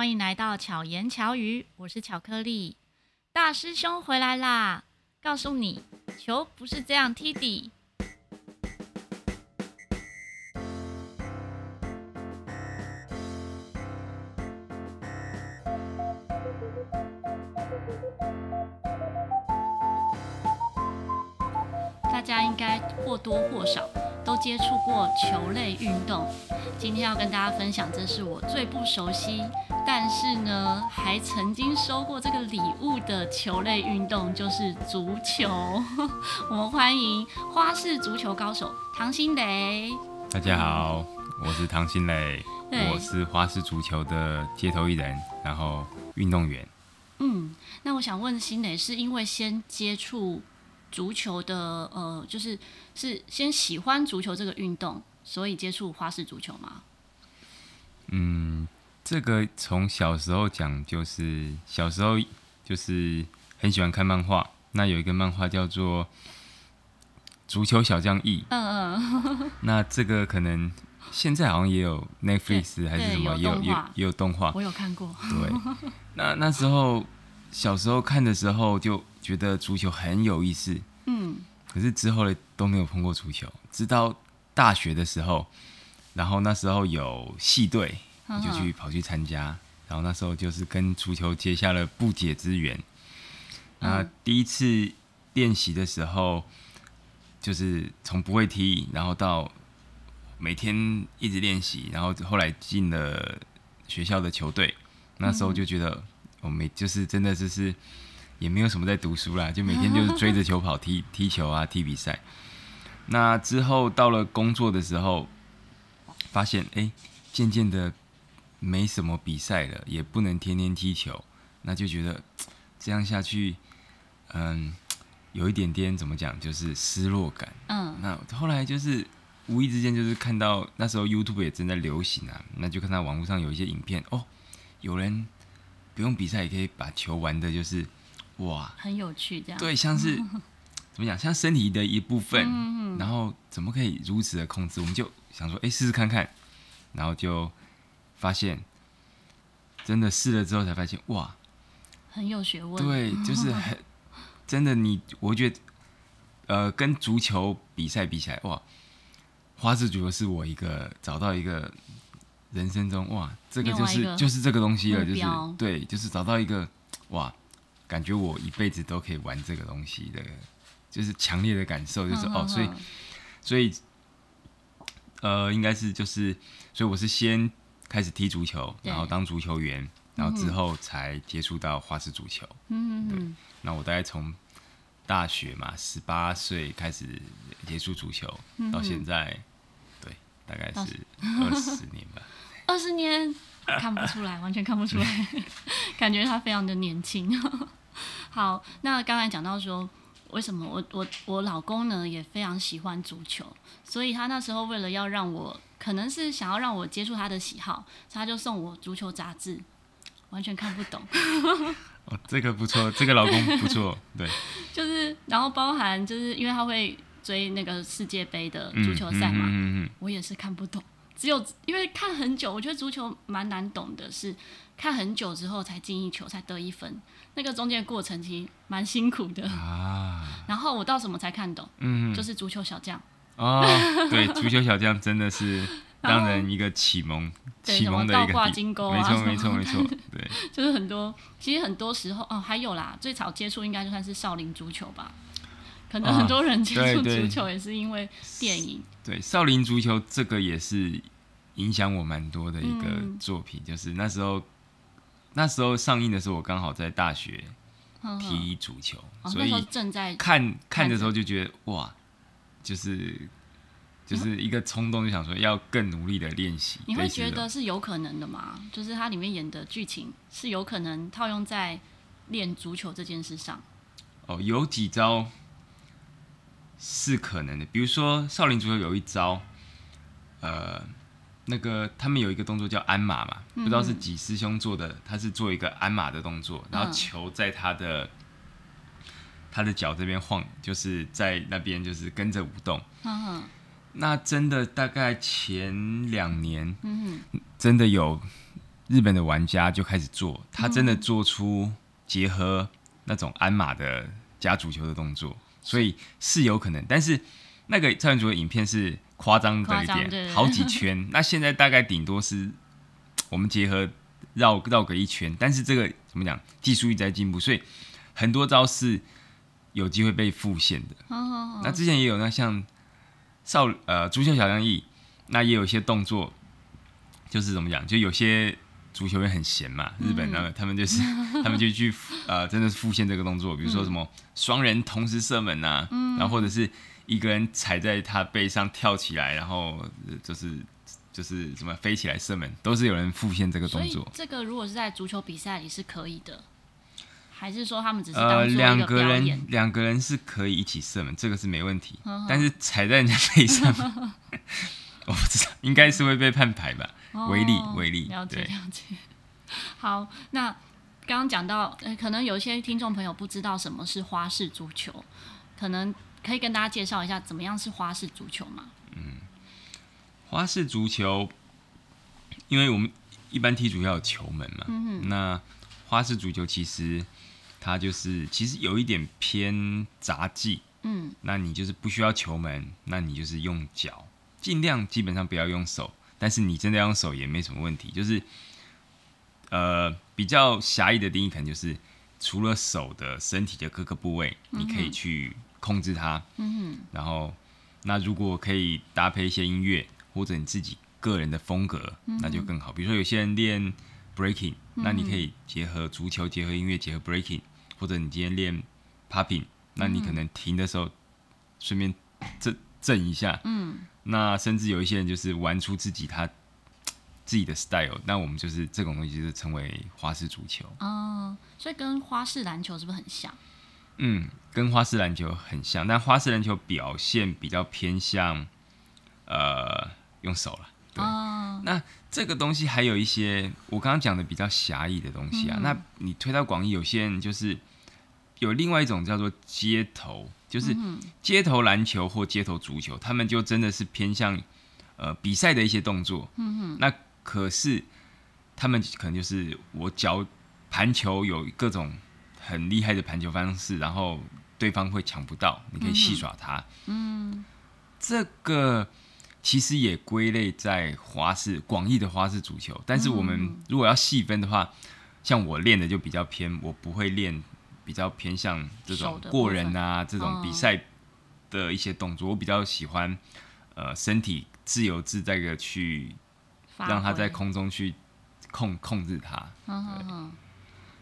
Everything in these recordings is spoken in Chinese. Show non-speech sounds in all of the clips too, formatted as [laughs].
欢迎来到巧言巧语，我是巧克力大师兄回来啦！告诉你，球不是这样踢的。大家应该或多或少都接触过球类运动。今天要跟大家分享，这是我最不熟悉，但是呢，还曾经收过这个礼物的球类运动，就是足球。[laughs] 我们欢迎花式足球高手唐新磊。大家好，我是唐新磊，我是花式足球的街头艺人，然后运动员。嗯，那我想问新磊，是因为先接触足球的，呃，就是是先喜欢足球这个运动？所以接触花式足球吗？嗯，这个从小时候讲，就是小时候就是很喜欢看漫画。那有一个漫画叫做《足球小将 E》。嗯嗯。[laughs] 那这个可能现在好像也有 Netflix 还是什么，也有也也有动画。我有看过。对。那那时候小时候看的时候就觉得足球很有意思。嗯。可是之后呢都没有碰过足球，直到。大学的时候，然后那时候有系队，我就去跑去参加。然后那时候就是跟足球结下了不解之缘。那第一次练习的时候，就是从不会踢，然后到每天一直练习，然后后来进了学校的球队。那时候就觉得我每就是真的就是也没有什么在读书啦，就每天就是追着球跑，踢 [laughs] 踢球啊，踢比赛。那之后到了工作的时候，发现哎，渐渐的没什么比赛了，也不能天天踢球，那就觉得这样下去，嗯，有一点点怎么讲，就是失落感。嗯。那后来就是无意之间就是看到那时候 YouTube 也正在流行啊，那就看到网络上有一些影片哦，有人不用比赛也可以把球玩的，就是哇，很有趣这样。对，像是。[laughs] 怎么讲？像身体的一部分，嗯、然后怎么可以如此的控制？我们就想说，哎，试试看看，然后就发现，真的试了之后才发现，哇，很有学问。对，[laughs] 就是很真的你。你我觉得，呃，跟足球比赛比起来，哇，花式足球是我一个找到一个人生中，哇，这个就是就是这个东西了，就是对，就是找到一个哇，感觉我一辈子都可以玩这个东西的。就是强烈的感受，就是哦，所以，所以，呃，应该是就是，所以我是先开始踢足球，然后当足球员，然后之后才接触到花式足球。嗯对。那我大概从大学嘛，十八岁开始接触足球，到现在，对，大概是二十年吧。[laughs] 二十年看不出来，完全看不出来，[laughs] 感觉他非常的年轻。[laughs] 好，那刚才讲到说。为什么我我我老公呢也非常喜欢足球，所以他那时候为了要让我，可能是想要让我接触他的喜好，他就送我足球杂志，完全看不懂。[laughs] 哦，这个不错，这个老公不错，对。[laughs] 就是，然后包含就是因为他会追那个世界杯的足球赛嘛，嗯嗯嗯嗯、我也是看不懂。只有因为看很久，我觉得足球蛮难懂的，是看很久之后才进一球才得一分。那个中间过程其实蛮辛苦的啊。[laughs] 然后我到什么才看懂？嗯，就是足球小将。哦，对，[laughs] 足球小将真的是让人一个启蒙，[laughs] 启蒙的一个金钩啊，没错没错没错，对，就是很多，其实很多时候哦，还有啦，最早接触应该就算是少林足球吧。可能很多人接触足球也是因为电影。对，对，少林足球这个也是影响我蛮多的一个作品，嗯、就是那时候。那时候上映的时候，我刚好在大学踢足球，呵呵所以正在看看的时候就觉得哇，就是就是一个冲动，就想说要更努力的练习。你会觉得是有可能的吗？就是它里面演的剧情是有可能套用在练足球这件事上？哦，有几招是可能的，比如说少林足球有一招，呃。那个他们有一个动作叫鞍马嘛，嗯、不知道是几师兄做的，他是做一个鞍马的动作，然后球在他的、嗯、他的脚这边晃，就是在那边就是跟着舞动。嗯、那真的大概前两年，嗯、真的有日本的玩家就开始做，他真的做出结合那种鞍马的加足球的动作，所以是有可能。但是那个蔡元足球的影片是夸张的一点，好几圈。[laughs] 那现在大概顶多是我们结合绕绕个一圈，但是这个怎么讲？技术一直在进步，所以很多招是有机会被复现的。那之前也有那像少呃足球小将翼，那也有一些动作。就是怎么讲，就有些足球员很闲嘛，日本那个他们就是 [laughs] 他们就去呃，真的是复现这个动作，比如说什么双人同时射门啊，然后或者是一个人踩在他背上跳起来，然后就是就是什么飞起来射门，都是有人复现这个动作。这个如果是在足球比赛里是可以的，还是说他们只是呃两个人两个人是可以一起射门，这个是没问题，但是踩在人家背上，[laughs] 我不知道，应该是会被判牌吧。威力，威力，了解，了解。好，那刚刚讲到，呃，可能有些听众朋友不知道什么是花式足球，可能可以跟大家介绍一下怎么样是花式足球吗？嗯，花式足球，因为我们一般踢足要有球门嘛，嗯哼，那花式足球其实它就是其实有一点偏杂技，嗯，那你就是不需要球门，那你就是用脚，尽量基本上不要用手。但是你真的要用手也没什么问题，就是，呃，比较狭义的定义可能就是，除了手的身体的各个部位，你可以去控制它。嗯哼。然后，那如果可以搭配一些音乐或者你自己个人的风格，那就更好。比如说有些人练 breaking，那你可以结合足球，结合音乐，结合 breaking，或者你今天练 popping，那你可能停的时候顺便震震一下。嗯。那甚至有一些人就是玩出自己他 [tsk] 自己的 style，那我们就是这种东西就是称为花式足球。哦，所以跟花式篮球是不是很像？嗯，跟花式篮球很像，但花式篮球表现比较偏向呃用手了。对。哦。那这个东西还有一些我刚刚讲的比较狭义的东西啊，嗯、那你推到广义，有些人就是有另外一种叫做街头。就是街头篮球或街头足球，他们就真的是偏向呃比赛的一些动作。那可是他们可能就是我脚盘球有各种很厉害的盘球方式，然后对方会抢不到，你可以戏耍他。嗯。这个其实也归类在花式广义的花式足球，但是我们如果要细分的话，像我练的就比较偏，我不会练。比较偏向这种过人啊，这种比赛的一些动作，我比较喜欢呃身体自由自在的去让他在空中去控控制他。嗯嗯嗯，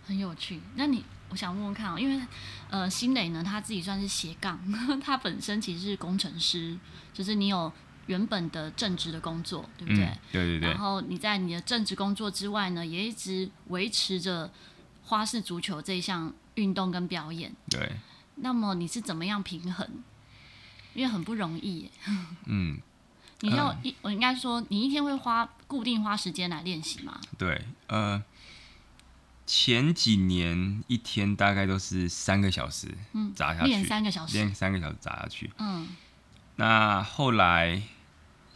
很有趣。那你我想问问看因为呃新磊呢他自己算是斜杠，[laughs] 他本身其实是工程师，就是你有原本的正职的工作，对不对？嗯、对对对。然后你在你的正职工作之外呢，也一直维持着花式足球这一项。运动跟表演，对。那么你是怎么样平衡？因为很不容易。嗯。[laughs] 你要一，我应该说，你一天会花固定花时间来练习吗？对，呃，前几年一天大概都是三个小时，嗯，砸下去，练三个小时，练三个小时砸下去。嗯。那后来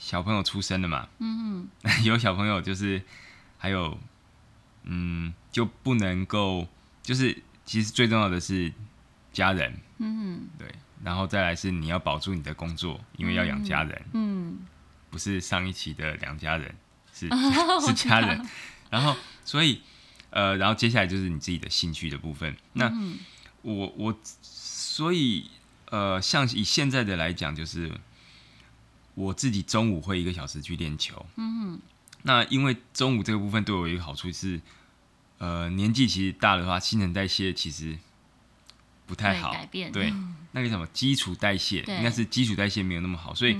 小朋友出生了嘛？嗯 [laughs] 嗯有小朋友就是还有，嗯，就不能够就是。其实最重要的是家人，嗯，对，然后再来是你要保住你的工作，因为要养家人，嗯，不是上一期的两家人，是 [laughs] 是家人，然后所以呃，然后接下来就是你自己的兴趣的部分。那、嗯、我我所以呃，像以现在的来讲，就是我自己中午会一个小时去练球，嗯，那因为中午这个部分对我有一个好处是。呃，年纪其实大的话，新陈代谢其实不太好，对，那个什么基础代谢，应该是基础代谢没有那么好，所以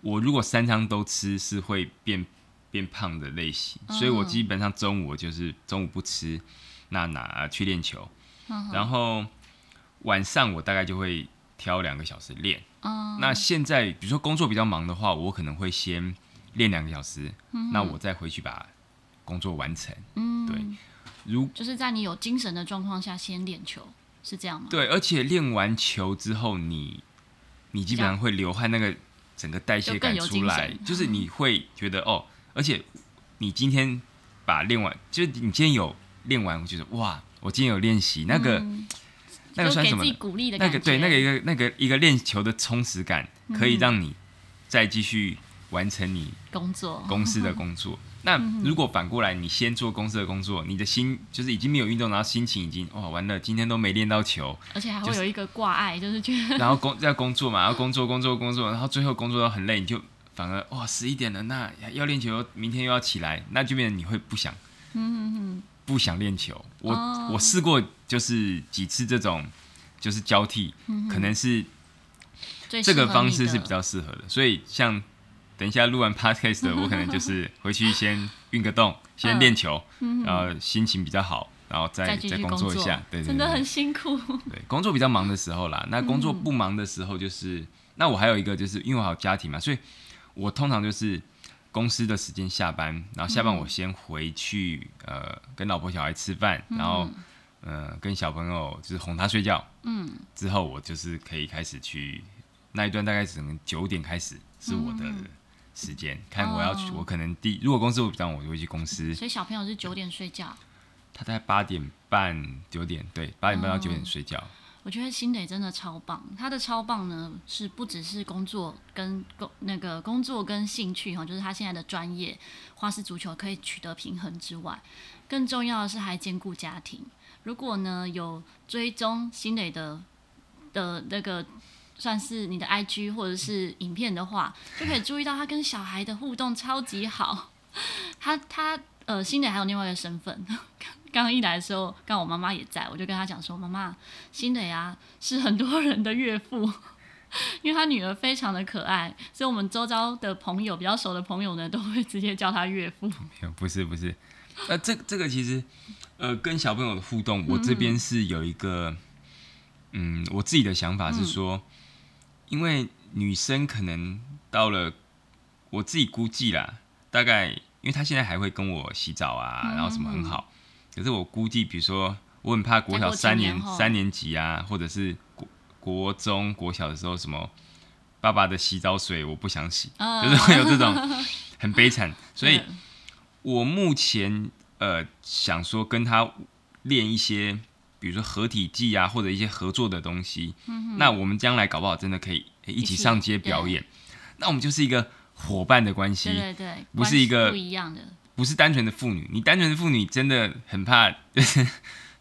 我如果三餐都吃，是会变变胖的类型，所以我基本上中午我就是中午不吃，那拿去练球，然后晚上我大概就会挑两个小时练。那现在比如说工作比较忙的话，我可能会先练两个小时，那我再回去把工作完成，对。如就是在你有精神的状况下先练球，是这样吗？对，而且练完球之后你，你你基本上会流汗，那个整个代谢感出来，就，就是你会觉得哦，而且你今天把练完，就是你今天有练完，我觉得哇，我今天有练习那个、嗯、那个算什么？那个对，那个一个那个一个练球的充实感，可以让你再继续完成你工作公司的工作。那如果反过来，你先做公司的工作，你的心就是已经没有运动，然后心情已经哇完了，今天都没练到球，而且还会有一个挂碍，就是觉得 [laughs] 然后工要工作嘛，要工作工作工作，然后最后工作到很累，你就。反而哇，十一点了，那要练球，明天又要起来，那就变成你会不想，嗯嗯不想练球。我、哦、我试过，就是几次这种，就是交替，嗯、可能是这个方式是比较适合的。所以像等一下录完 podcast 的，我可能就是回去先运个动，[laughs] 先练球，嗯、然后心情比较好，然后再再，工作。一下。对，真的很辛苦。对，工作比较忙的时候啦，那工作不忙的时候，就是、嗯、那我还有一个，就是因为我还有家庭嘛，所以。我通常就是公司的时间下班，然后下班我先回去，嗯、呃，跟老婆小孩吃饭，然后，嗯、呃，跟小朋友就是哄他睡觉，嗯，之后我就是可以开始去那一段，大概只能九点开始是我的时间，嗯、看我要去，哦、我可能第如果公司我比较晚，我就会去公司。所以小朋友是九点睡觉，他大概八点半九点，对，八点半到九点睡觉。哦我觉得新磊真的超棒，他的超棒呢是不只是工作跟工那个工作跟兴趣哈，就是他现在的专业花式足球可以取得平衡之外，更重要的是还兼顾家庭。如果呢有追踪新磊的的那个算是你的 IG 或者是影片的话，就可以注意到他跟小孩的互动超级好。[laughs] 他他呃新磊还有另外一个身份。[laughs] 刚刚一来的时候，刚我妈妈也在，我就跟他讲说：“妈妈，新磊啊是很多人的岳父，[laughs] 因为他女儿非常的可爱，所以我们周遭的朋友比较熟的朋友呢，都会直接叫他岳父。”没有，不是不是，呃，这这个其实，呃，跟小朋友的互动，我这边是有一个，嗯，嗯，我自己的想法是说，嗯、因为女生可能到了，我自己估计啦，大概，因为她现在还会跟我洗澡啊，然后什么很好。嗯可是我估计，比如说，我很怕国小三年三年级啊，或者是国国中国小的时候，什么爸爸的洗澡水我不想洗，呃、就是会有这种 [laughs] 很悲惨。所以，我目前呃想说跟他练一些，比如说合体技啊，或者一些合作的东西。嗯、那我们将来搞不好真的可以一起上街表演。那我们就是一个伙伴的关系，对对对，不是一个不一样的。不是单纯的妇女，你单纯的妇女真的很怕，就 [laughs] 是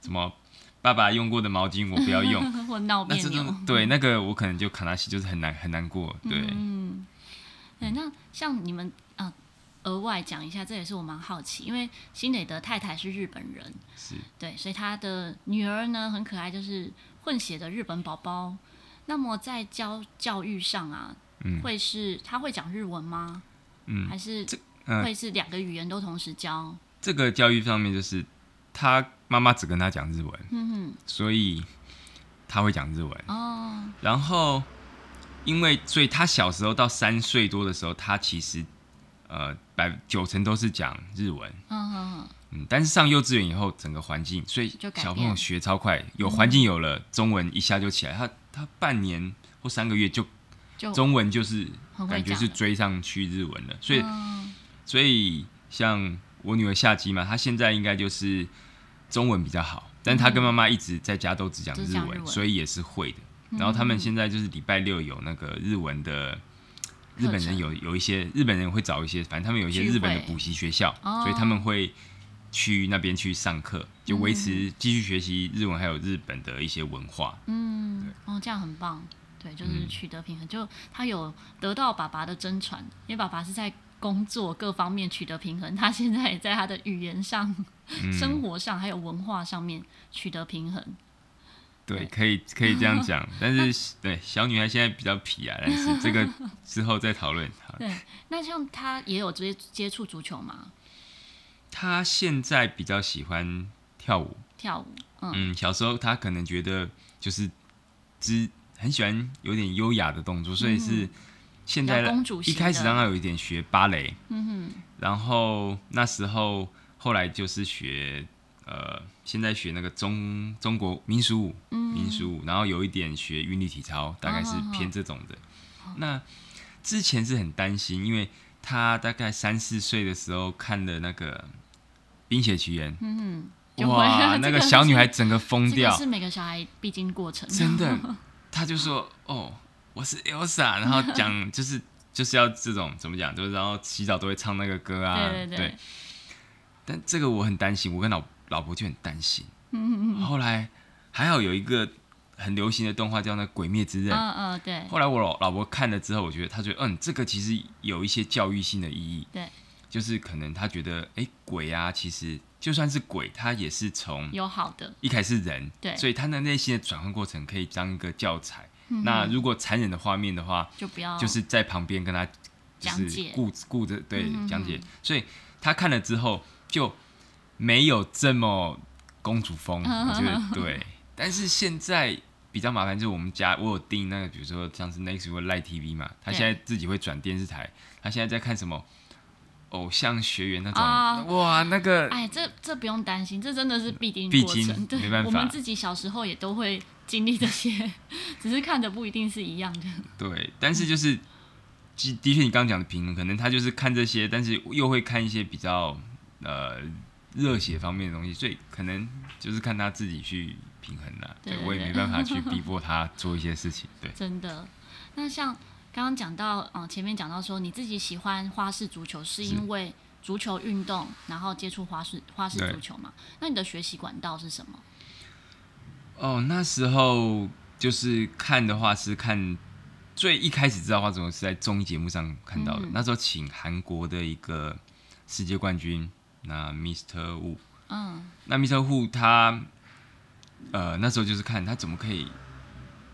什么爸爸用过的毛巾我不要用，[laughs] 我闹别扭。对，那个我可能就卡纳西，就是很难很难过。对，嗯，对，那像你们啊，额外讲一下，这也是我蛮好奇，因为新磊的太太是日本人，是对，所以他的女儿呢很可爱，就是混血的日本宝宝。那么在教教育上啊，嗯，会是他会讲日文吗？嗯，还是。会是两个语言都同时教。这个教育上面就是，他妈妈只跟他讲日文，嗯哼，所以他会讲日文哦。然后，因为所以他小时候到三岁多的时候，他其实呃百九成都是讲日文，嗯嗯嗯。但是上幼稚园以后，整个环境，所以小朋友学超快，有环境有了，中文一下就起来。他他半年或三个月就中文就是感觉是追上去日文了，所以。所以像我女儿夏姬嘛，她现在应该就是中文比较好，但她跟妈妈一直在家都只讲日文，所以也是会的。然后他们现在就是礼拜六有那个日文的，日本人有有一些日本人会找一些，反正他们有一些日本的补习学校，所以他们会去那边去上课，就维持继续学习日文，还有日本的一些文化。嗯，哦，这样很棒，对，就是取得平衡，就他有得到爸爸的真传，因为爸爸是在。工作各方面取得平衡，他现在也在他的语言上、嗯、生活上还有文化上面取得平衡。对，可以可以这样讲，[laughs] 但是对小女孩现在比较皮啊，但是 [laughs] 这个之后再讨论。对，那像她也有接接触足球吗？她现在比较喜欢跳舞，跳舞。嗯，嗯，小时候她可能觉得就是只很喜欢有点优雅的动作，所以是。现在一开始让她有一点学芭蕾，嗯哼，然后那时候后来就是学呃，现在学那个中中国民俗舞，嗯、民俗舞，然后有一点学韵律体操，大概是偏这种的。哦、那之前是很担心，因为他大概三四岁的时候看的那个冰雪奇缘，嗯，哇，那个小女孩整个疯掉，是每个小孩必经过程。真的，他就说：“哦，我是 Elsa。”然后讲 [laughs] 就是就是要这种怎么讲，就是然后洗澡都会唱那个歌啊，对对对。对但这个我很担心，我跟老老婆就很担心。嗯嗯嗯。后来还好有一个很流行的动画叫那《鬼灭之刃》。嗯嗯，对。后来我老老婆看了之后，我觉得她觉得嗯，这个其实有一些教育性的意义。对。就是可能她觉得，哎，鬼啊，其实就算是鬼，他也是从有好的一开始人，对，所以他的内心的转换过程可以当一个教材。嗯、那如果残忍的画面的话，就不要，就是在旁边跟他就是顾顾着对讲解。所以他看了之后就没有这么公主风，我觉得对。但是现在比较麻烦，就是我们家我有订那个，比如说像是 Next 或 Light TV 嘛，他现在自己会转电视台，他现在在看什么？偶像学员那种、啊、哇，那个哎，这这不用担心，这真的是必经过程。对，没办法，我们自己小时候也都会经历这些，[laughs] 只是看的不一定是一样的。对，但是就是，的确你刚刚讲的平衡，可能他就是看这些，但是又会看一些比较呃热血方面的东西，所以可能就是看他自己去平衡了。对，我也没办法去逼迫他做一些事情。对，[laughs] 真的。那像。刚刚讲到，嗯，前面讲到说你自己喜欢花式足球，是因为足球运动，然后接触花式花式足球嘛？那你的学习管道是什么？哦，那时候就是看的话是看最一开始知道花式足球是在综艺节目上看到的。嗯、那时候请韩国的一个世界冠军，那 Mr. Wu，嗯，那 Mr. Wu 他，呃，那时候就是看他怎么可以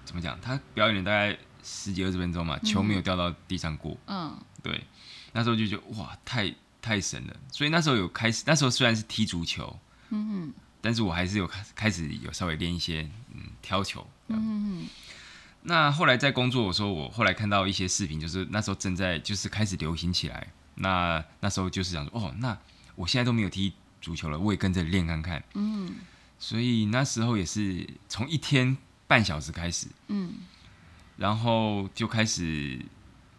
怎么讲，他表演了大概。十几二十分钟嘛，球没有掉到地上过。嗯，对，那时候就觉得哇，太太神了。所以那时候有开始，那时候虽然是踢足球，嗯哼，但是我还是有开开始有稍微练一些嗯挑球。嗯哼。那后来在工作的时候，我后来看到一些视频，就是那时候正在就是开始流行起来。那那时候就是想说，哦，那我现在都没有踢足球了，我也跟着练看看。嗯。所以那时候也是从一天半小时开始。嗯。然后就开始，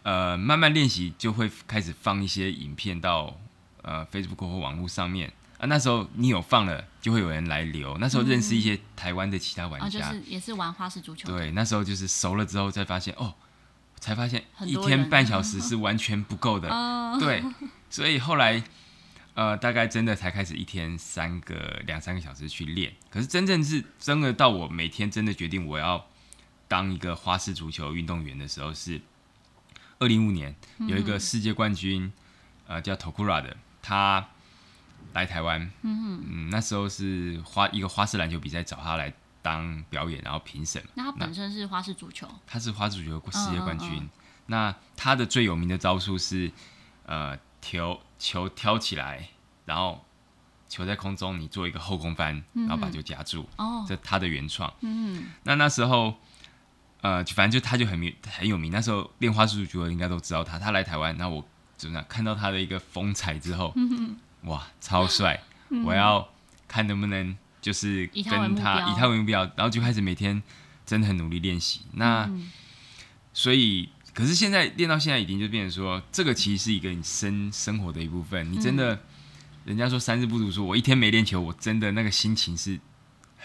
呃，慢慢练习，就会开始放一些影片到呃 Facebook 或网络上面啊。那时候你有放了，就会有人来留。那时候认识一些台湾的其他玩家，嗯哦、就是也是玩花式足球。对，那时候就是熟了之后，才发现哦，才发现一天半小时是完全不够的。[laughs] 对，所以后来呃，大概真的才开始一天三个两三个小时去练。可是真正是真的到我每天真的决定我要。当一个花式足球运动员的时候，是二零一五年有一个世界冠军，呃，叫 Tokura 的，他来台湾，嗯，那时候是花一个花式篮球比赛，找他来当表演，然后评审。那他本身是花式足球，他是花式足球世界冠军。那他的最有名的招数是，呃，球球挑起来，然后球在空中，你做一个后空翻，然后把球夹住。哦，这他的原创。嗯，那那时候。呃，反正就他就很名很有名。那时候练花式足球应该都知道他。他来台湾，那我怎么样？看到他的一个风采之后，嗯、哇，超帅！嗯、我要看能不能就是跟他以他为目标，然后就开始每天真的很努力练习。那、嗯、所以，可是现在练到现在已经就变成说，这个其实是一个你生生活的一部分。你真的，嗯、人家说三日不读书，我一天没练球，我真的那个心情是。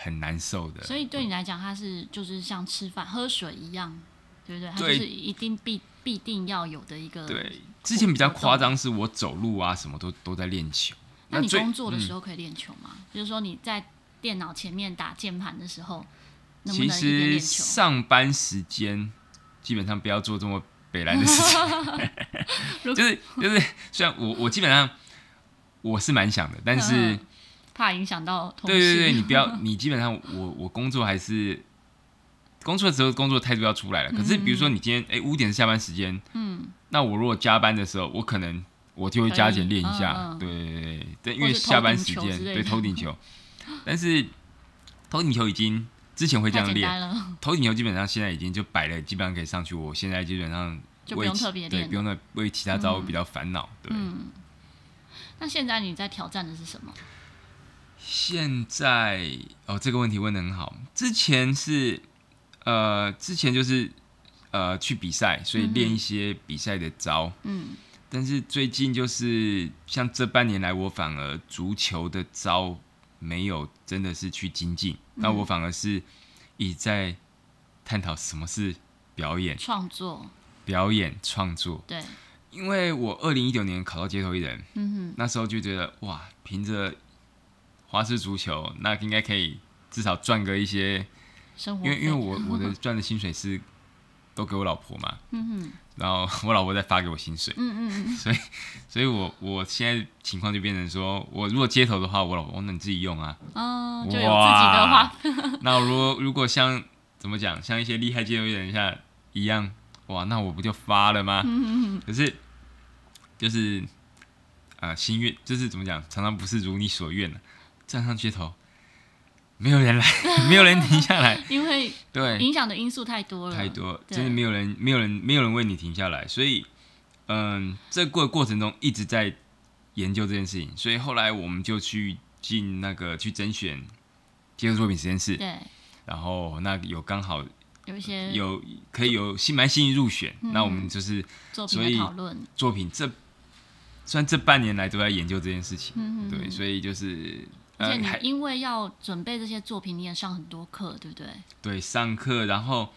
很难受的，所以对你来讲，它是就是像吃饭喝水一样，对不对？它就是一定必必定要有的一个。对，之前比较夸张，是我走路啊，什么都都在练球。那你工作的时候可以练球吗？嗯、就是说你在电脑前面打键盘的时候，能不能一边练球？其实上班时间基本上不要做这么北烂的事情，[laughs] 就是就是，虽然我我基本上我是蛮想的，但是。怕影响到。对对对，你不要，[laughs] 你基本上我我工作还是工作的时候，工作态度要出来了。可是比如说你今天哎五点是下班时间，嗯，那我如果加班的时候，我可能我就会加减练一下，对对，因为下班时间对头顶球，但是头顶球已经之前会这样练，[laughs] 头顶球基本上现在已经就摆了，基本上可以上去。我现在基本上就不用特别练，对，不用那为其他招比较烦恼，对。嗯，那现在你在挑战的是什么？现在哦，这个问题问的很好。之前是呃，之前就是呃去比赛，所以练一些比赛的招。嗯，但是最近就是像这半年来，我反而足球的招没有真的是去精进，嗯、那我反而是以在探讨什么是表演。创作，表演创作。对，因为我二零一九年考到街头艺人，嗯哼，那时候就觉得哇，凭着花式足球，那应该可以至少赚个一些生活，因为因为我我的赚的薪水是都给我老婆嘛，嗯哼。然后我老婆再发给我薪水，嗯嗯嗯，[laughs] 所以，所以我我现在情况就变成说，我如果街头的话，我老婆，那你自己用啊，哦，就有自己的话，[laughs] 那如果如果像怎么讲，像一些厉害街头艺人像一样，哇，那我不就发了吗？嗯嗯嗯，可是就是啊、呃，心愿就是怎么讲，常常不是如你所愿的，站上街头。没有人来，[laughs] 没有人停下来，[laughs] 因为对。影响的因素太多了，太多，真的没有人，没有人，没有人为你停下来，所以，嗯，这过过程中一直在研究这件事情，所以后来我们就去进那个去甄选接触作品实验室，对，然后那有刚好有一些有可以有新蛮幸运入选，嗯、那我们就是作品的讨论，作品这虽然这半年来都在研究这件事情，嗯、对，所以就是。而且你因为要准备这些作品，你也上很多课，对不对？对，上课，然后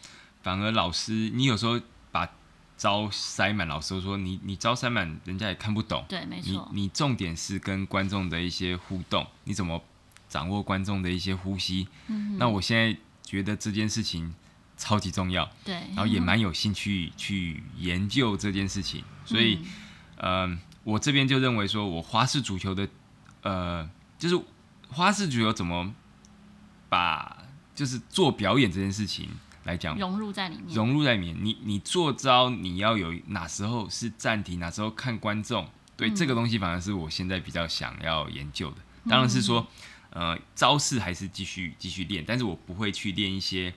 反而老师，你有时候把招塞满，老师说你你招塞满，人家也看不懂。对，没错。你你重点是跟观众的一些互动，你怎么掌握观众的一些呼吸？嗯。那我现在觉得这件事情超级重要。对。然后也蛮有兴趣去研究这件事情，[laughs] 所以，嗯、呃，我这边就认为说，我花式足球的，呃，就是。花式足球怎么把就是做表演这件事情来讲融入在里面？融入在里面，你你做招你要有哪时候是暂停，哪时候看观众？对、嗯、这个东西反而是我现在比较想要研究的。当然是说，呃，招式还是继续继续练，但是我不会去练一些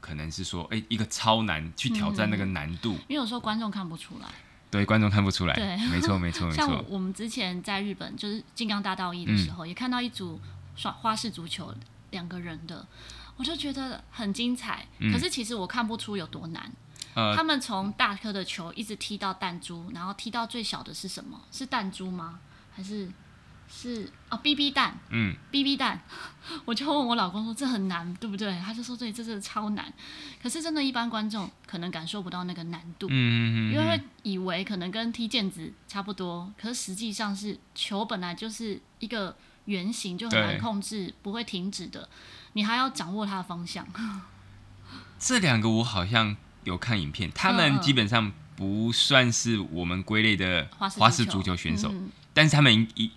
可能是说，哎、欸，一个超难去挑战那个难度，因为有时候观众看不出来。对，观众看不出来。对，没错，没错，没 [laughs] 错。像我们之前在日本，就是金刚大道一的时候，嗯、也看到一组耍花式足球两个人的，我就觉得很精彩。嗯、可是其实我看不出有多难。呃、他们从大颗的球一直踢到弹珠，然后踢到最小的是什么？是弹珠吗？还是？是哦，BB 蛋，嗯，BB 蛋，[laughs] 我就问我老公说，这很难，对不对？他就说对，这是超难。可是真的，一般观众可能感受不到那个难度，嗯嗯嗯，因为会以为可能跟踢毽子差不多，可是实际上是球本来就是一个圆形，就很难控制，不会停止的，你还要掌握它的方向。[laughs] 这两个我好像有看影片，他们基本上不算是我们归类的花式足球选手，嗯、但是他们一。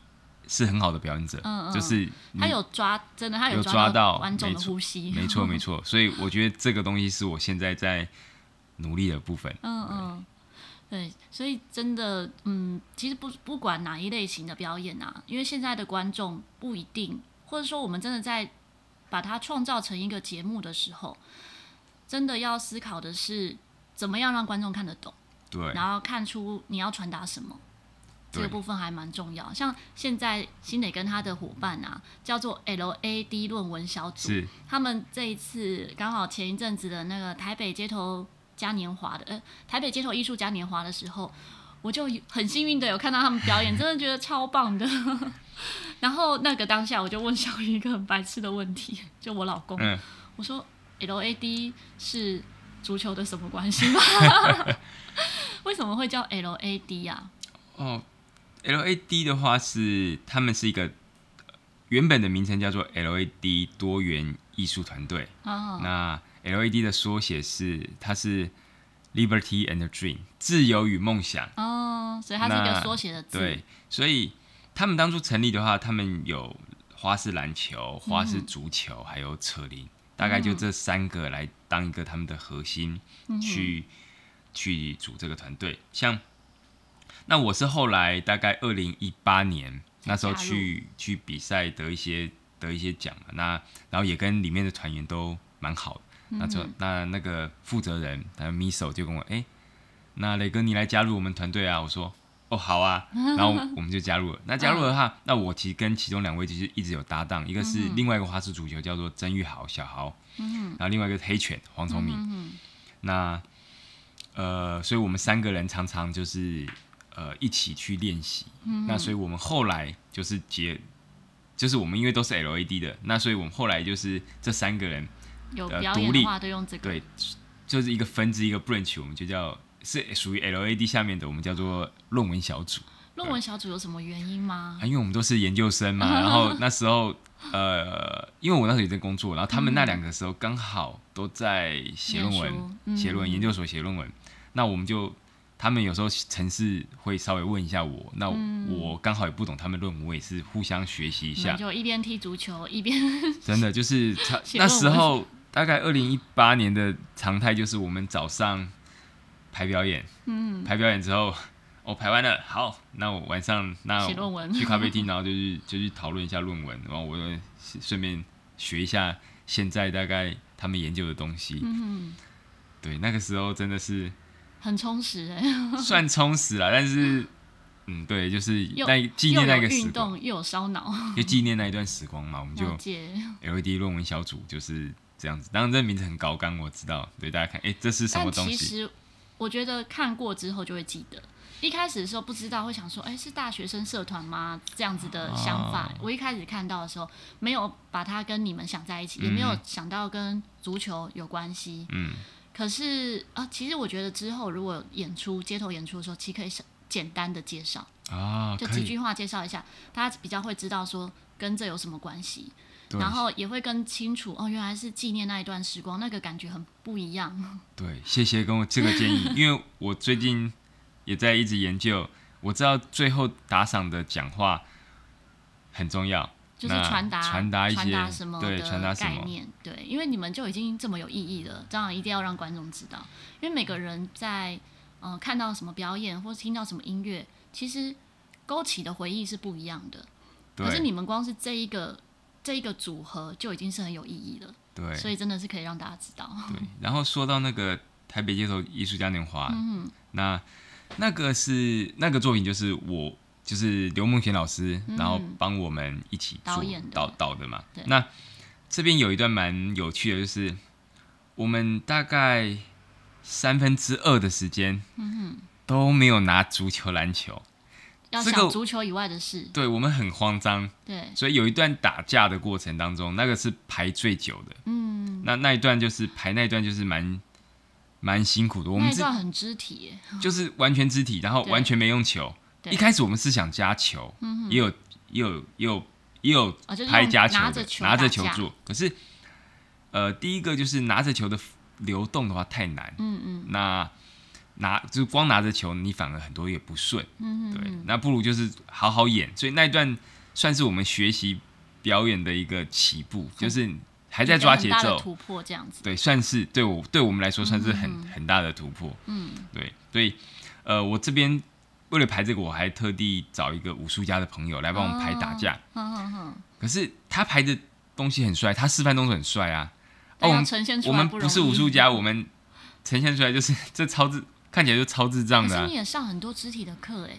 是很好的表演者，嗯嗯，就是他有抓，真的他有抓到观众的呼吸，没错 [laughs] 没错，所以我觉得这个东西是我现在在努力的部分，嗯嗯，对，所以真的，嗯，其实不不管哪一类型的表演啊，因为现在的观众不一定，或者说我们真的在把它创造成一个节目的时候，真的要思考的是怎么样让观众看得懂，对，然后看出你要传达什么。这个部分还蛮重要，像现在新磊跟他的伙伴啊，叫做 LAD 论文小组，他们这一次刚好前一阵子的那个台北街头嘉年华的，呃，台北街头艺术嘉年华的时候，我就很幸运的有看到他们表演，[laughs] 真的觉得超棒的。[laughs] 然后那个当下，我就问小鱼一个很白痴的问题，就我老公，嗯、我说 LAD 是足球的什么关系吗？[laughs] 为什么会叫 LAD 啊？哦。LAD 的话是他们是一个原本的名称叫做 LAD 多元艺术团队。Oh. 那 LAD 的缩写是它是 Liberty and Dream 自由与梦想。哦，oh, 所以它是一个缩写的字。对，所以他们当初成立的话，他们有花式篮球、花式足球，还有扯铃，嗯、大概就这三个来当一个他们的核心去、嗯、去组这个团队，像。那我是后来大概二零一八年那时候去去比赛得一些得一些奖嘛，那然后也跟里面的团员都蛮好的，嗯、那就那那个负责人，还有 Miso 就跟我哎、欸，那磊哥你来加入我们团队啊？我说哦好啊，[laughs] 然后我们就加入了。那加入的话，那我其实跟其中两位其实一直有搭档，一个是另外一个花式足球叫做曾玉豪小豪，嗯、然后另外一个是黑犬黄崇明，嗯、那呃，所以我们三个人常常就是。呃一起去练习。嗯、那所以我们后来就是结，就是我们因为都是 LED 的，那所以我们后来就是这三个人有表演的话都用这个，对，就是一个分支一个 branch，我们就叫是属于 LED 下面的，我们叫做论文小组。论文小组有什么原因吗？啊，因为我们都是研究生嘛，[laughs] 然后那时候呃，因为我那时候也在工作，然后他们那两个时候刚好都在写论文，写论、嗯、文，研究所写论文，那我们就他们有时候城市会稍微问一下我，那我刚好也不懂他们论文，我也是互相学习一下，就一边踢足球一边 [laughs] 真的就是 [laughs] 他那时候大概二零一八年的常态就是我们早上排表演，嗯，排表演之后。我、哦、排完了，好，那我晚上那我去咖啡厅，然后就去就去讨论一下论文，然后我就顺便学一下现在大概他们研究的东西。嗯，对，那个时候真的是很充实哎，[laughs] 算充实了，但是嗯，对，就是那纪念那个时光，又有烧脑，就纪念那一段时光嘛，我们就 LED 论文小组就是这样子。当然这名字很高竿，我知道，对大家看，哎、欸，这是什么东西？其实我觉得看过之后就会记得。一开始的时候不知道，会想说，哎，是大学生社团吗？这样子的想法。Oh. 我一开始看到的时候，没有把它跟你们想在一起，嗯、也没有想到跟足球有关系。嗯。可是啊，其实我觉得之后如果演出街头演出的时候，其实可以简单的介绍啊，oh, 就几句话介绍一下，大家比较会知道说跟这有什么关系，然后也会更清楚哦，原来是纪念那一段时光，那个感觉很不一样。[laughs] 对，谢谢跟我这个建议，因为我最近。也在一直研究，我知道最后打赏的讲话很重要，就是传达传达一些传达什么对传达概念，对，因为你们就已经这么有意义了，这样一定要让观众知道，因为每个人在嗯、呃、看到什么表演或是听到什么音乐，其实勾起的回忆是不一样的，对可是你们光是这一个这一个组合就已经是很有意义了，对，所以真的是可以让大家知道。对，然后说到那个台北街头艺术嘉年华，嗯哼，那。那个是那个作品，就是我就是刘梦贤老师，嗯、然后帮我们一起做导演导导的嘛。那这边有一段蛮有趣的，就是我们大概三分之二的时间，嗯哼，都没有拿足球、篮球，要想足球以外的事。对，我们很慌张，对，所以有一段打架的过程当中，那个是排最久的。嗯，那那一段就是排那一段就是蛮。蛮辛苦的，我们这很肢体，就是完全肢体，然后完全没用球。一开始我们是想加球，也有也有也有也有拍加球的，拿着球做。可是，呃，第一个就是拿着球的流动的话太难，嗯嗯，那拿就是光拿着球，你反而很多也不顺，嗯对，那不如就是好好演。所以那一段算是我们学习表演的一个起步，就是。还在抓节奏，突破这样子，对，算是对我对我们来说算是很、嗯、很大的突破。嗯，对，所以呃，我这边为了排这个，我还特地找一个武术家的朋友来帮我们排打架。哦哦、可是他排的东西很帅，他示范动作很帅啊。哦，我们呈现出来我们不是武术家，我们呈现出来就是 [laughs] 这超智，看起来就超智障的、啊。可是你也上很多肢体的课哎。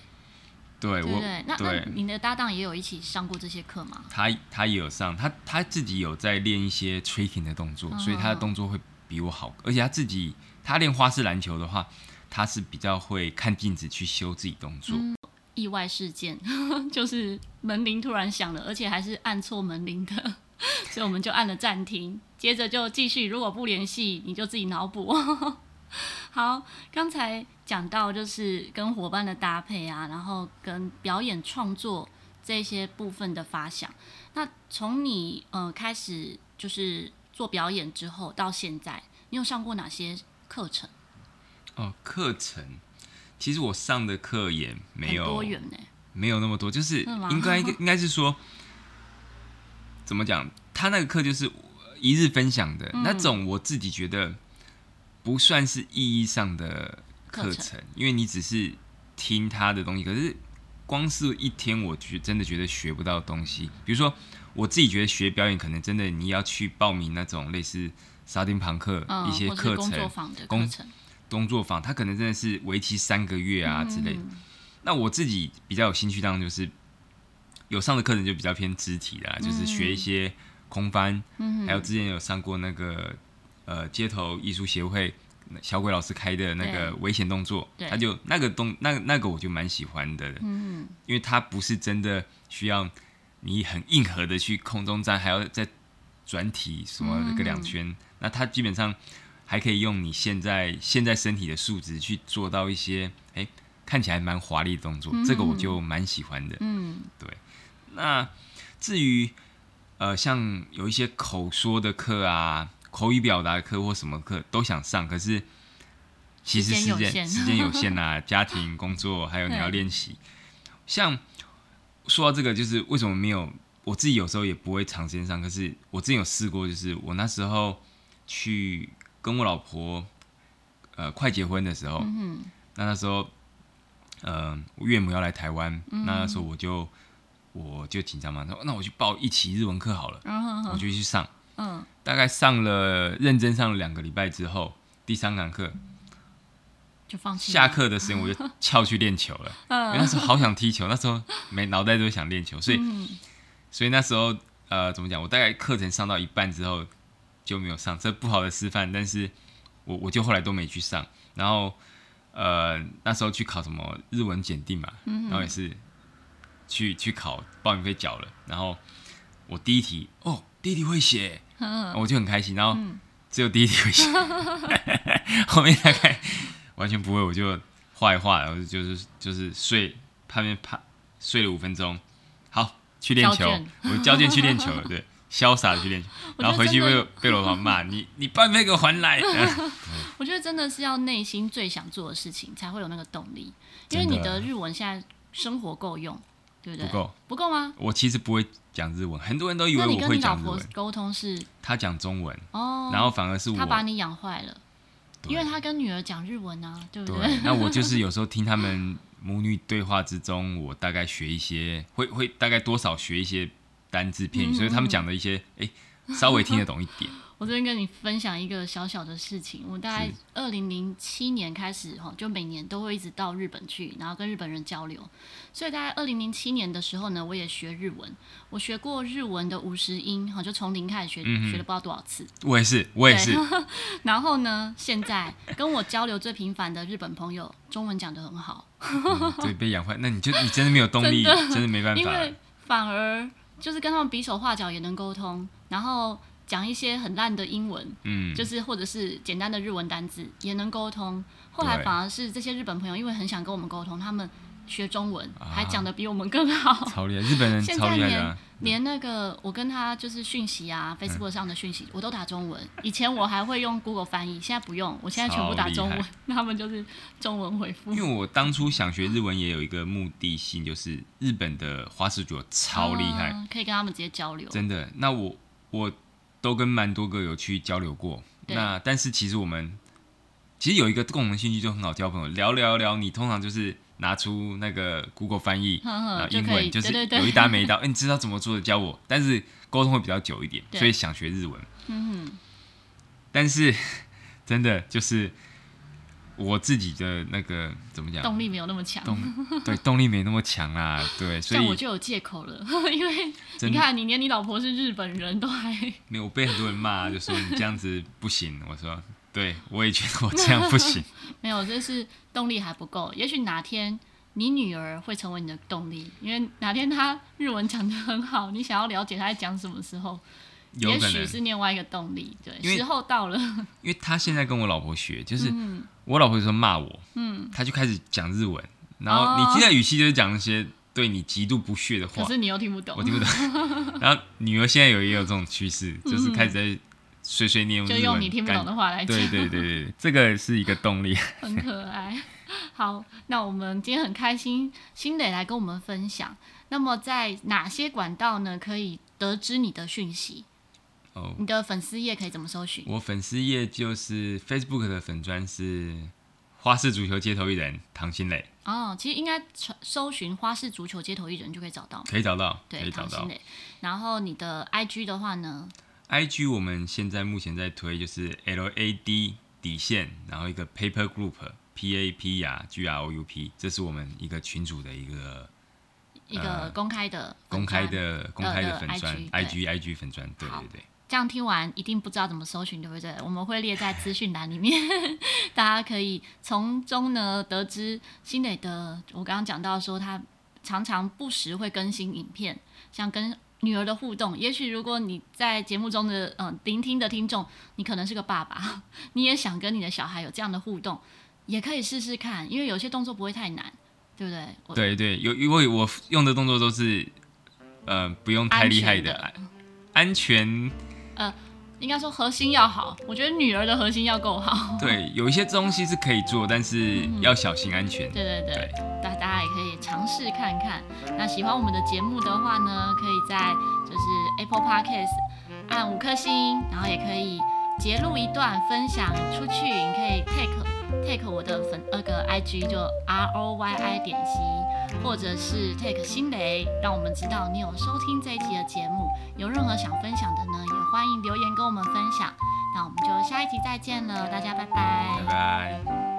对，我对，那那你的搭档也有一起上过这些课吗？他他也有上，他他自己有在练一些 tricking 的动作，所以他的动作会比我好。而且他自己他练花式篮球的话，他是比较会看镜子去修自己动作。意外事件 [laughs] 就是门铃突然响了，而且还是按错门铃的，[laughs] 所以我们就按了暂停，接着就继续。如果不联系，你就自己脑补。[laughs] 好，刚才讲到就是跟伙伴的搭配啊，然后跟表演创作这些部分的发想。那从你呃开始就是做表演之后到现在，你有上过哪些课程？哦，课程其实我上的课也没有多元呢，没有那么多，就是应该 [laughs] 应该是说怎么讲？他那个课就是一日分享的、嗯、那种，我自己觉得。不算是意义上的课程，程因为你只是听他的东西。可是光是一天，我觉真的觉得学不到东西。比如说，我自己觉得学表演，可能真的你要去报名那种类似沙丁庞克一些课程，工作坊的课程，工作坊，他可能真的是为期三个月啊之类的。嗯、那我自己比较有兴趣，当然就是有上的课程就比较偏肢体的，就是学一些空翻，嗯、还有之前有上过那个。呃，街头艺术协会小鬼老师开的那个危险动作，他就那个动那那个我就蛮喜欢的，嗯，因为他不是真的需要你很硬核的去空中站，还要再转体什么个两圈，嗯、那他基本上还可以用你现在现在身体的素质去做到一些哎、欸、看起来蛮华丽的动作，嗯、这个我就蛮喜欢的，嗯，对。那至于呃像有一些口说的课啊。口语表达课或什么课都想上，可是其实时间时间有限呐、啊，家庭工作还有你要练习。像说到这个，就是为什么没有我自己有时候也不会长时间上，可是我之前有试过，就是我那时候去跟我老婆呃快结婚的时候，嗯、那那时候呃我岳母要来台湾，嗯、那那时候我就我就紧张嘛，说那我去报一期日文课好了，嗯、我就去上。嗯，大概上了认真上了两个礼拜之后，第三堂课就放弃。下课的时间我就翘去练球了。[laughs] 嗯，因为那时候好想踢球，那时候没脑袋都想练球，所以、嗯、所以那时候呃怎么讲？我大概课程上到一半之后就没有上，这不好的示范。但是我我就后来都没去上。然后呃那时候去考什么日文检定嘛，然后也是去去考报名费缴了。然后我第一题哦，第一题会写。我就很开心，然后只有第一题会写，嗯、[laughs] 后面大概完全不会，我就画一画，然后就是就是睡，旁边趴睡了五分钟，好去练球，我交卷去练球了，对，潇洒的去练球，然后回去被被老婆骂，[laughs] 你你半辈给我还来。我觉得真的是要内心最想做的事情，才会有那个动力，因为你的日文现在生活够用。对不对？不够，不够吗？我其实不会讲日文，很多人都以为我会讲日文。那你跟你老婆沟通是？他讲中文哦，然后反而是我。他把你养坏了，因为他跟女儿讲日文啊，对不对？对，那我就是有时候听他们母女对话之中，[laughs] 我大概学一些，会会大概多少学一些单字片语，嗯、所以他们讲的一些，哎，稍微听得懂一点。[laughs] 我这边跟你分享一个小小的事情，我大概二零零七年开始哈，就每年都会一直到日本去，然后跟日本人交流。所以大概二零零七年的时候呢，我也学日文，我学过日文的五十音哈，就从零开始学，嗯、学了不知道多少次。我也是，我也是。[laughs] 然后呢，现在跟我交流最频繁的日本朋友，中文讲得很好。对、嗯，被养坏，那你就你真的没有动力，[laughs] 真的，真的没办法。因为反而就是跟他们比手画脚也能沟通，然后。讲一些很烂的英文，嗯，就是或者是简单的日文单字也能沟通。后来反而是这些日本朋友，因为很想跟我们沟通，他们学中文还讲的比我们更好。超厉害，日本人超厉害的。现在连连那个我跟他就是讯息啊，Facebook 上的讯息我都打中文。以前我还会用 Google 翻译，现在不用，我现在全部打中文，那 [laughs] 他们就是中文回复。因为我当初想学日文也有一个目的性，就是日本的花式足球超厉害，可以跟他们直接交流。真的，那我我。都跟蛮多个有去交流过，那但是其实我们其实有一个共同兴趣就很好交朋友，聊聊聊，你通常就是拿出那个 Google 翻译，呵呵然后英文就，就是有一搭没一搭，[laughs] 哎，你知道怎么做的教我，但是沟通会比较久一点，所以想学日文，嗯哼但是 [laughs] 真的就是。我自己的那个怎么讲？动力没有那么强。对，动力没那么强啊。[laughs] 对，所以我就有借口了，因为你看，你连你老婆是日本人都还没有，我被很多人骂，就说你这样子不行。我说，对，我也觉得我这样不行。[laughs] 没有，就是动力还不够。也许哪天你女儿会成为你的动力，因为哪天她日文讲得很好，你想要了解她在讲什么时候。也许是另外一个动力，对，时候到了。因为她现在跟我老婆学，就是我老婆有时候骂我，嗯，她就开始讲日文，然后你听的语气就是讲那些对你极度不屑的话，可是你又听不懂，我听不懂。然后女儿现在有也有这种趋势，就是开始在碎碎念就用你听不懂的话来讲。对对对对，这个是一个动力，很可爱。好，那我们今天很开心，新磊来跟我们分享。那么在哪些管道呢？可以得知你的讯息？Oh, 你的粉丝页可以怎么搜寻？我粉丝页就是 Facebook 的粉砖是花式足球街头艺人唐新磊。哦，其实应该搜寻花式足球街头艺人就可以找到。可以找到，对，可以找到。唐新磊。然后你的 IG 的话呢？IG 我们现在目前在推就是 LAD 底线，然后一个 Paper Group P A P 呀 G R O U P，这是我们一个群组的一个。一个公开的、公开的、公开的粉专，IG IG 粉砖，对对对。这样听完一定不知道怎么搜寻，对不对？我们会列在资讯栏里面，[laughs] 大家可以从中呢得知新磊的。我刚刚讲到说，他常常不时会更新影片，像跟女儿的互动。也许如果你在节目中的嗯、呃、聆听的听众，你可能是个爸爸，[laughs] 你也想跟你的小孩有这样的互动，也可以试试看，因为有些动作不会太难，对不对？对对，有因为我用的动作都是呃不用太厉害的，安全。安全呃，应该说核心要好，我觉得女儿的核心要够好。[laughs] 对，有一些东西是可以做，但是要小心安全。嗯、对对对，大大家也可以尝试看看。那喜欢我们的节目的话呢，可以在就是 Apple Podcast 按五颗星，然后也可以截录一段分享出去，你可以 take。take 我的粉那个 IG 就 R O Y I 点 C，或者是 take 新蕾，让我们知道你有收听这一集的节目。有任何想分享的呢，也欢迎留言跟我们分享。那我们就下一集再见了，大家拜拜。